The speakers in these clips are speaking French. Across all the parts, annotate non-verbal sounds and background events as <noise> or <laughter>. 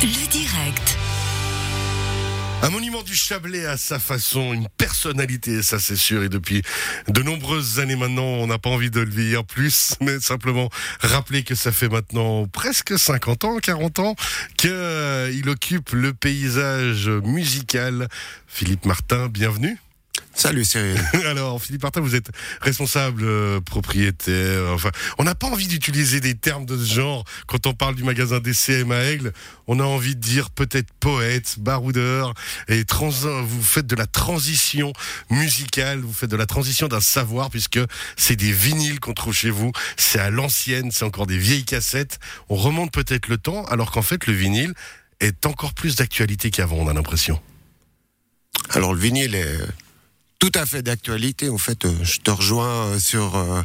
Le direct. Un monument du Chablais à sa façon, une personnalité, ça c'est sûr. Et depuis de nombreuses années maintenant, on n'a pas envie de le vieillir plus, <laughs> mais simplement rappeler que ça fait maintenant presque 50 ans, 40 ans, qu'il occupe le paysage musical. Philippe Martin, bienvenue. Salut Cyril. <laughs> Alors, Philippe Martin, vous êtes responsable euh, propriétaire. Enfin, on n'a pas envie d'utiliser des termes de ce genre quand on parle du magasin DCM à Aigle. On a envie de dire peut-être poète, baroudeur. Et trans vous faites de la transition musicale, vous faites de la transition d'un savoir puisque c'est des vinyles qu'on trouve chez vous. C'est à l'ancienne, c'est encore des vieilles cassettes. On remonte peut-être le temps alors qu'en fait, le vinyle est encore plus d'actualité qu'avant, on a l'impression. Alors, le vinyle est tout à fait d'actualité. En fait, euh, je te rejoins euh, sur. euh,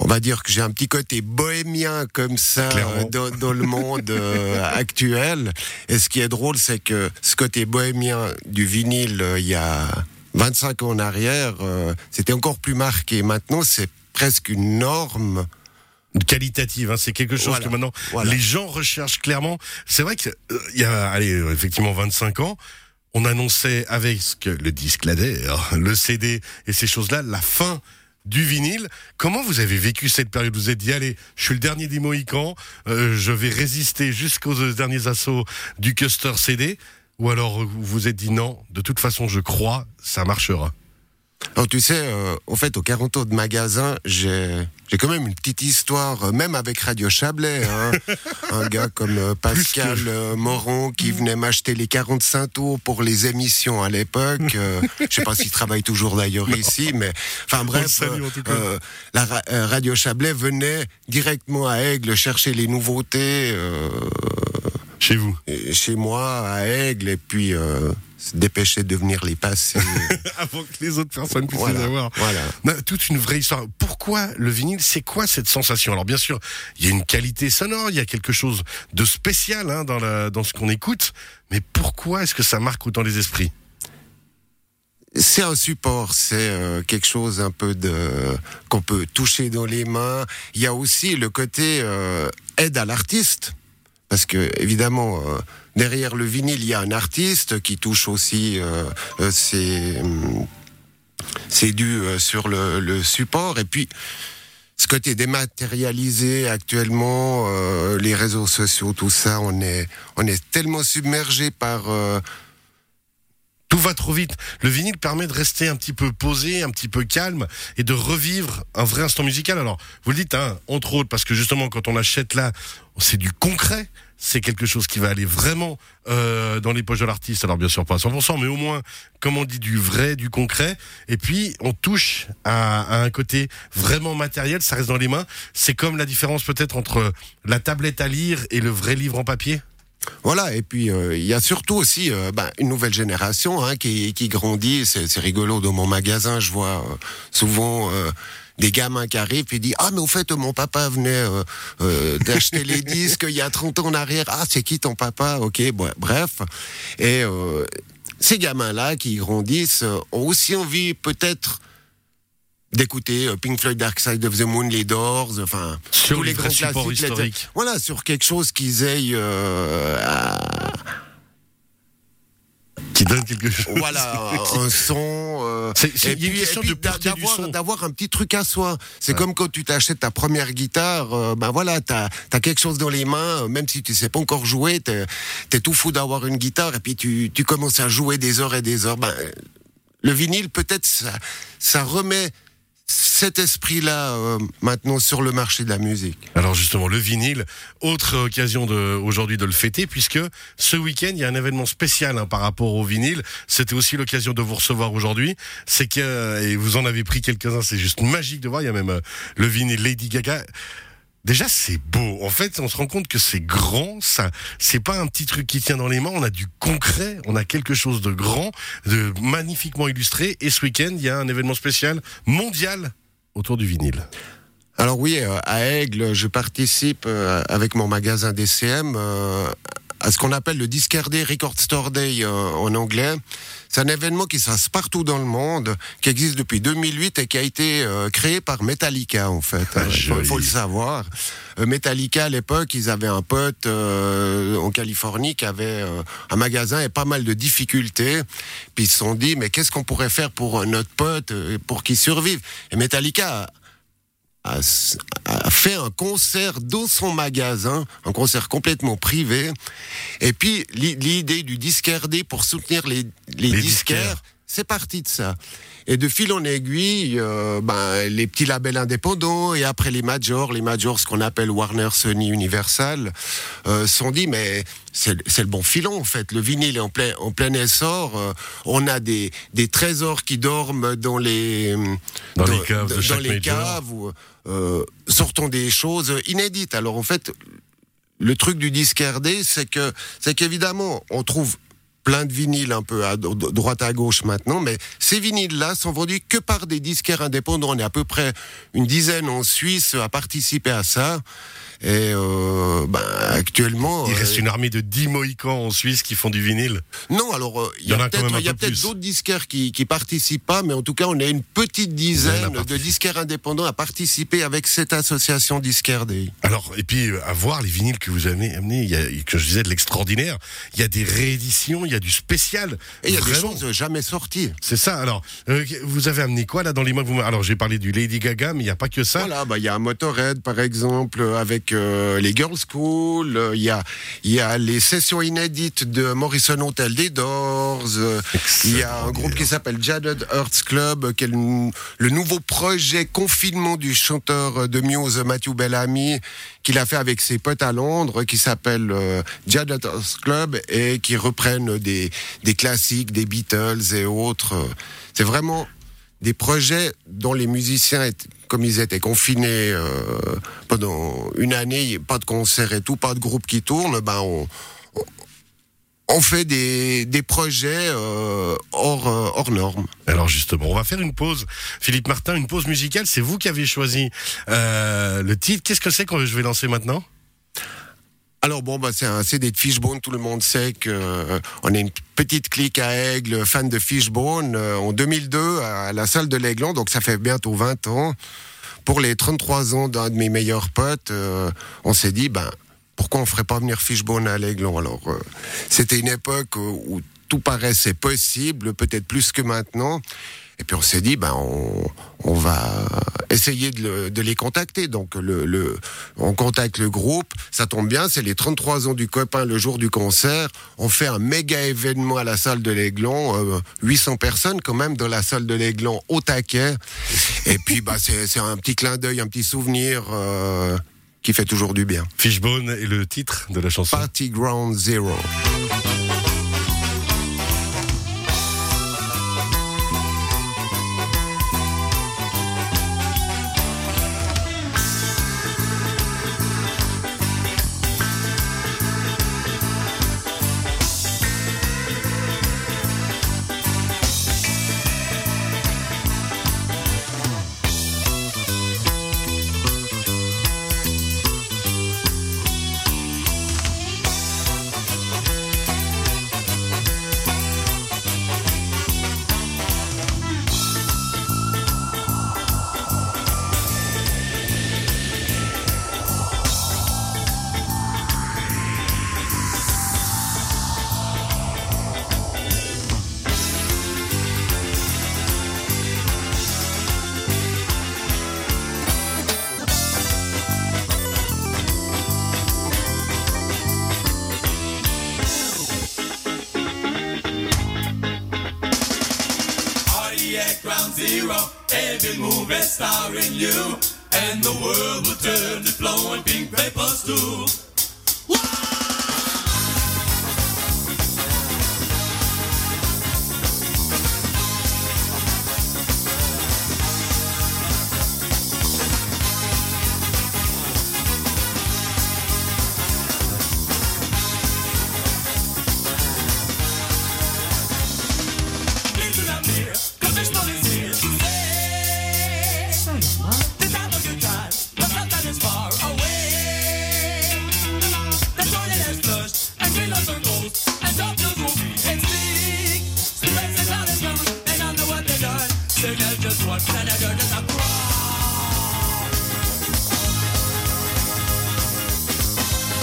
on va dire que j'ai un petit côté bohémien comme ça euh, dans, dans le monde euh, actuel. Et ce qui est drôle, c'est que ce côté bohémien du vinyle, euh, il y a 25 ans en arrière, euh, c'était encore plus marqué. Maintenant, c'est presque une norme. qualitative. Hein. C'est quelque chose Voilà, que maintenant voilà. les gens recherchent clairement. C'est vrai que euh, il y a, allez, euh, effectivement 25 ans, on annonçait avec le disque d'air, le CD et ces choses-là, la fin du vinyle. Comment vous avez vécu cette période? Vous êtes dit, allez, je suis le dernier des Mohicans, euh, je vais résister jusqu'aux derniers assauts du Custer CD Ou alors vous vous êtes dit, non, de toute façon, je crois, ça marchera? Alors, tu sais, euh, au fait, aux 40 ans de magasin, j'ai j'ai quand même une petite histoire, euh, même avec Radio Chablais. Hein. <laughs> un gars comme euh, Pascal euh, Moron qui venait m'acheter les 45 tours pour les émissions à l'époque. Euh, <laughs> je sais pas s'il travaille toujours d'ailleurs ici, mais enfin bref, salue, en tout cas. la ra- euh, Radio Chablais venait directement à Aigle chercher les nouveautés. euh, Chez vous. chez moi à Aigle et puis euh, se dépêcher de venir les passer. <laughs> Avant que les autres personnes puissent voilà, les avoir. voilà. Non, toute une vraie histoire. Pourquoi le vinyle C'est quoi cette sensation? Alors bien sûr, il y a une qualité sonore, il y a quelque chose de spécial hein, dans, la, dans ce qu'on écoute. Mais pourquoi est-ce que ça marque autant les esprits? C'est un support, c'est euh, quelque chose un peu de qu'on peut toucher dans les mains. Il y a aussi le côté euh, aide à l'artiste, parce que évidemment euh, derrière le vinyle il y a un artiste qui touche aussi euh, euh, ses hum, ses dus euh, sur le, support. Et puis ce côté dématérialisé actuellement, les réseaux sociaux, tout ça, on est on est tellement submergé par Tout va trop vite. Le vinyle permet de rester un petit peu posé, un petit peu calme et de revivre un vrai instant musical. Alors, vous le dites, hein, entre autres, parce que justement, quand on achète là, c'est du concret. C'est quelque chose qui va aller vraiment euh, dans les poches de l'artiste. Alors bien sûr pas à 100%, mais au moins, comme on dit, du vrai, du concret. Et puis, on touche à, à un côté vraiment matériel. Ça reste dans les mains. C'est comme la différence peut-être entre la tablette à lire et le vrai livre en papier? Voilà, et puis euh, il y a surtout aussi euh, ben, une nouvelle génération hein, qui, qui grandit. C'est c'est rigolo, dans mon magasin, je vois euh, souvent euh, des gamins qui arrivent et disent « Ah, mais au fait, mon papa venait euh, euh, d'acheter les <laughs> disques il y a 30 ans en arrière. Ah, c'est qui ton papa? Ok, bon, bref. » Et euh, ces gamins-là qui grandissent ont aussi envie peut-être d'écouter euh, Pink Floyd Dark Side of the Moon, les Doors, enfin Sur tous les grands classiques. les- historiques. Voilà, sur quelque chose qu'ils aient euh, à- Qui donne quelque chose. voilà <laughs> un son. euh, puis- puis de pureté du d'avoir un petit truc à soi. C'est Ouais. comme quand tu t'achètes ta première guitare. euh, ben voilà, t'as as quelque chose dans les mains, euh, même si tu sais pas encore jouer, t'es es tout fou d'avoir une guitare et puis tu, tu commences à jouer des heures et des heures. Ben, le vinyle, peut-être, ça, ça remet cet esprit-là euh, maintenant sur le marché de la musique. Alors justement, le vinyle, autre occasion aujourd'hui de le fêter, puisque ce week-end, il y a un événement spécial hein, par rapport au vinyle. C'était aussi l'occasion de vous recevoir aujourd'hui. C'est que, et vous en avez pris quelques-uns, c'est juste magique de voir. Il y a même euh, le vinyle Lady Gaga. Déjà, c'est beau. En fait, on se rend compte que c'est grand. Ça, c'est pas un petit truc qui tient dans les mains. On a du concret. On a quelque chose de grand, de magnifiquement illustré. Et ce week-end, il y a un événement spécial mondial autour du vinyle. Alors oui, euh, à Aigle, je participe euh, avec mon magasin DCM euh, à ce qu'on appelle le Discard Day, Record Store Day euh, en anglais. C'est un événement qui se passe partout dans le monde, qui existe depuis 2008 et qui a été euh, créé par Metallica en fait. Ah, Il faut, faut le savoir. Euh, Metallica à l'époque, ils avaient un pote euh, en Californie qui avait euh, un magasin et pas mal de difficultés. Puis ils se sont dit mais qu'est-ce qu'on pourrait faire pour notre pote pour qu'il survive? Et Metallica a, a fait un concert dans son magasin, un concert complètement privé. Et puis l'i- l'idée du disquaire D pour soutenir les, les, Les disquaires, disquaires. C'est parti de ça. Et de fil en aiguille, euh, ben, les petits labels indépendants et après les majors, les majors, ce qu'on appelle Warner, Sony, Universal, euh, sont dit mais c'est le bon filon en fait. Le vinyle est en plein, en plein essor. euh, on a des, des trésors qui dorment dans les Dans les caves de dans les caves sortons des choses inédites. Alors en fait, le truc du disque RD, c'est que c'est qu'évidemment, on trouve plein de vinyles un peu à dro- droite à gauche maintenant, mais ces vinyles-là sont vendus que par des disquaires indépendants. On est à peu près une dizaine en Suisse à participer à ça. Et euh, ben, actuellement, Il euh, reste une armée de 10 mohicans en Suisse qui font du vinyle. non, alors euh, il y y en a a peut-être a d'autres disquaires qui qui participent pas, mais en tout cas on est une petite dizaine a de disquaires indépendants à participer avec cette association Disquaire Day. Alors, et puis, euh, à voir les vinyles que vous avez amenés, il y a, que je disais, de l'extraordinaire. Il y a des rééditions, il y a du spécial. Et il y a des choses jamais sorties. C'est ça. Alors, euh, vous avez amené quoi là dans les m'avez- Alors, j'ai parlé du Lady Gaga, mais il n'y a pas que ça. Voilà, bah il y a un Motorhead par exemple avec euh, les Girls School. euh, Il y a y a les sessions inédites de Morrison Hotel des Doors. Il y a un groupe qui s'appelle Jaded Hearts Club, qui est le, le nouveau projet confinement du chanteur de Muse Matthew Bellamy, qu'il a fait avec ses potes à Londres, qui s'appelle Jaded Hearts Club et qui reprennent des classiques, des Beatles et autres. C'est vraiment des projets dont les musiciens, comme ils étaient confinés euh, pendant une année, pas de concert et tout, pas de groupe qui tourne, ben on, fait des, projets euh, hors, euh, hors normes. Alors justement, on va faire une pause. Philippe Martin, une pause musicale. C'est vous qui avez choisi le titre. Qu'est-ce que c'est que je vais lancer maintenant? Alors bon, bah, c'est un CD de Fishbone, tout le monde sait que euh, on est une petite clique à Aigle, fan de Fishbone, euh, en 2002 à la salle de l'Aiglon, donc ça fait bientôt 20 ans. Pour les 33 ans d'un de mes meilleurs potes, euh, on s'est dit, ben, pourquoi on ferait pas venir Fishbone à l'Aiglon Alors, euh, c'était une époque où, où tout paraissait possible, peut-être plus que maintenant. Et puis on s'est dit, ben on, on va essayer de, le- de les contacter. Donc le, le, on contacte le groupe. Ça tombe bien, c'est les 33 ans du copain le jour du concert. On fait un méga événement à la salle de l'Aiglon, euh, 800 personnes quand même dans la salle de l'Aiglon au taquet. Et puis bah c'est un petit clin d'œil, un petit souvenir euh, qui fait toujours du bien. Fishbone et le titre de la chanson. Party Ground Zero. Zero, every move is starring you. And the world will turn to flowing pink vapors too.